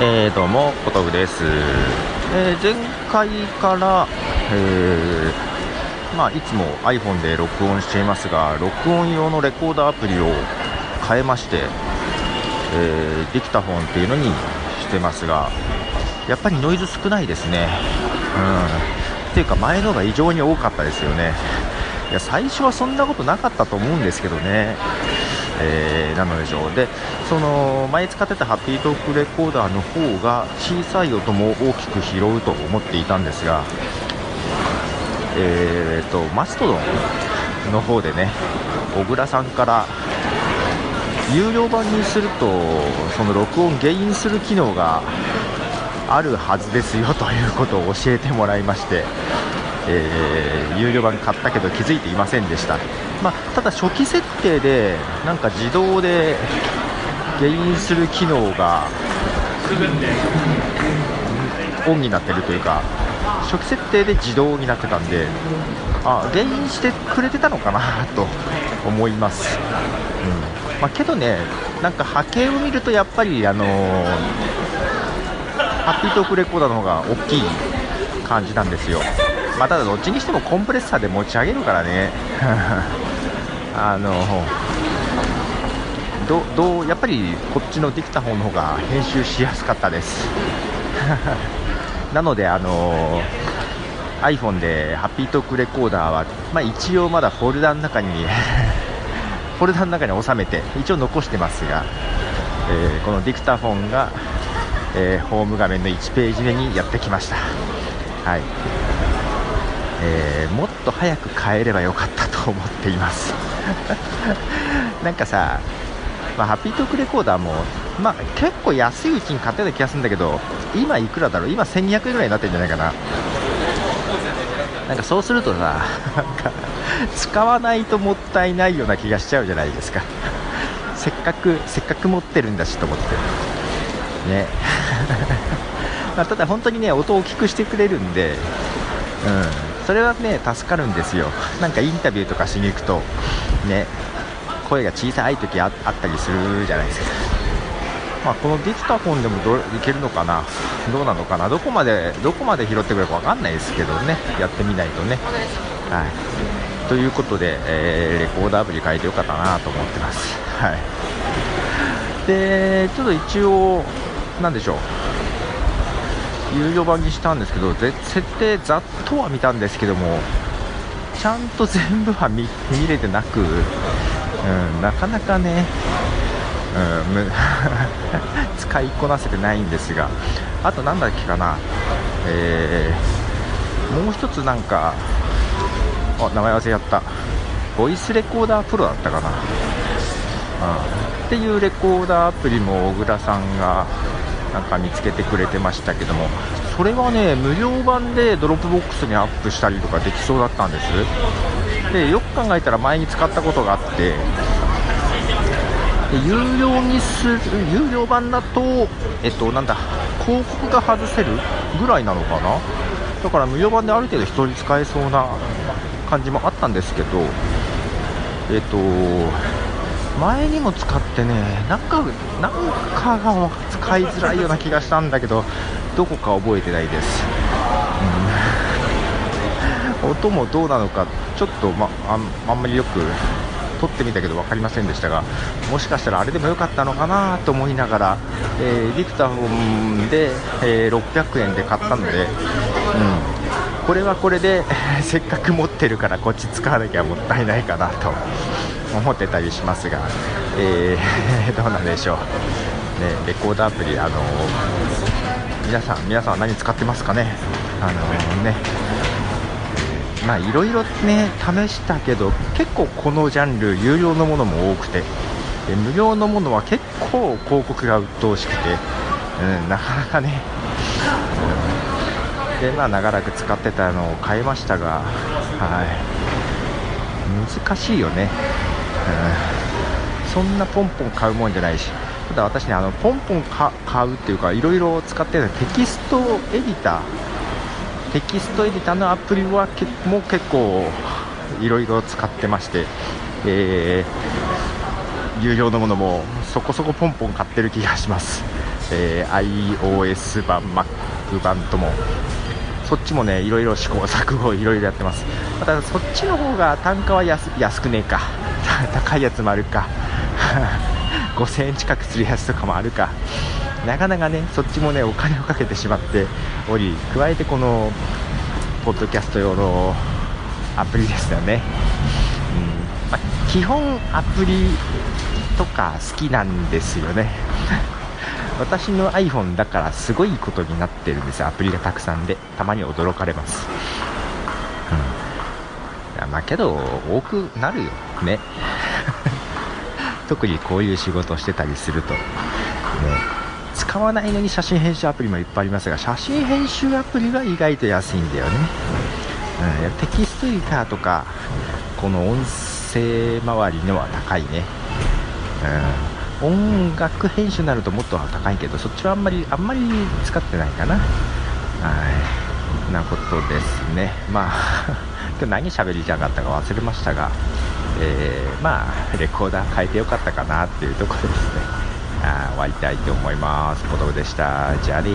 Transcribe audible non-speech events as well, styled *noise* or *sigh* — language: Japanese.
えー、どうも、小峠です。えー、前回から、えー、まあ、いつも iPhone で録音していますが、録音用のレコーダーアプリを変えまして、えー、ディクタフォンっていうのにしてますが、やっぱりノイズ少ないですね。うん。っていうか、前のが異常に多かったですよね。いや、最初はそんなことなかったと思うんですけどね。えー、なのでしょう。でその前使ってたハッピートークレコーダーの方が小さい音も大きく拾うと思っていたんですが、えーと、マストドンの方でね小倉さんから有料版にするとその録音ゲインする機能があるはずですよということを教えてもらいましてえー、有料版買ったけど気づいていませんでした、まあ、ただ初期設定でなんか自動でゲインする機能がオンになってるというか初期設定で自動になってたんであゲインしてくれてたのかなと思います、うん。まあ、けどねなんか波形を見るとやっぱりあのー、ハッピートークレコーダーの方が大きい感じなんですよ。まあ、ただどっちにしてもコンプレッサーで持ち上げるからね。*laughs* あのどどうやっぱりこっちのできた方の方が編集しやすかったです。*laughs* なのであの iPhone でハッピートークレコーダーは、まあ、一応まだフォルダの中に *laughs* フォルダの中に収めて一応残してますが、えー、このディクタフォンが、えー、ホーム画面の1ページ目にやってきました。はい。えー、もっと早く帰ればよかったと思っています。*laughs* なんかさ、まあ、ハッピートークレコーダーも、まあ、結構安いうちに買ってた気がするんだけど今いくらだろう？今1200円ぐらいになってるんじゃないかな。なんかそうするとさ使わないともったいないような気がしちゃうじゃないですか。*laughs* せっかくせっかく持ってるんだしと思って。ね。*laughs* まただ本当にね音を大きくしてくれるんでうん。それはね助かるんですよ。なんかインタビューとかしに行くとね声が小さい時あったりするじゃないですか。まあ、このディクタフォンでもどいけるのかな？どうなのかな？どこまでどこまで拾ってくれるか分かんないですけどね。やってみないとね。はい。ということで、えー、レコーダーアプリ変えてよかったなと思ってます。はい。でちょっと一応なんでしょう。有料版にしたんですけど設定ざっとは見たんですけどもちゃんと全部は見れてなく、うん、なかなかね、うん、*laughs* 使いこなせてないんですがあと何だっけかな、えー、もう一つなんかあ名前忘れちゃった。ボイスレコーダープロだったかな、うん、っていうレコーダーアプリも小倉さんがなんか見つけてくれてましたけども。それはね無料版で Dropbox にアップしたりとかできそうだったんです。でよく考えたら前に使ったことがあって。で有料にする有料版だとえっとなんだ広告が外せるぐらいなのかな。だから無料版である程度1人使えそうな感じもあったんですけど。えっと前にも使ってねなんかなんかが使いづらいような気がしたんだけどどこか覚えてないです、うん、*laughs* 音もどうなのかちょっと、まあ、んまりよく撮ってみたけど分かりませんでしたがもしかしたらあれでもよかったのかなと思いながら、えー、ディクタフォンで、えー、600円で買ったので、うん、これはこれで *laughs* せっかく持ってるからこっち使わなきゃもったいないかなと。思ってたりしますが、えー、*laughs* どうなんでしょう、ね、レコードアプリ、あのー、皆さん皆さんは何使ってますかね、あのー、ね。まあいろいろね試したけど結構このジャンル有料のものも多くてで無料のものは結構広告が鬱陶しくて、うん、なかなかね、うん、でまあ長らく使ってたのを変えましたがはい。難しいよね。そんなポンポン買うもんじゃないし。ただ私ねあのポンポン買うっていうかいろいろ使ってるテキストエディター。テキストエディターのアプリはでも結構いろいろ使ってまして、えー、有料のものもそこそこポンポン買ってる気がします。えー、iOS 版 Mac 版とも。そっちもねいろいろ試行錯誤いろいろやってます。またそっちの方が単価は安くねえか。*laughs* 高いやつもあるか。*laughs* 5000円近くするやつとかもあるか。なかなかねそっちもねお金をかけてしまっており加えてこのポッドキャスト用のアプリですよね、うん。ま、基本アプリとか好きなんですよね。私の iPhone だからすごいことになってるんですよ。アプリがたくさんで。たまに驚かれます、うん、いやまあけど多くなるよ。ね。*laughs* 特にこういう仕事をしてたりすると。ね。使わないのに写真編集アプリもいっぱいありますが写真編集アプリが意外と安いんだよね、うん、テキストエディターとかこの音声周りのは高いね、うん。音楽編集になるともっと高いけどそっちはあんまりあんまり使ってないかな。はい。なことですね。まあ *laughs* 今日何喋りたかったか忘れましたがえー、まあレコーダー変えてよかったかなっていうところですね。あ終わりたいと思います。ポトでした。じゃあね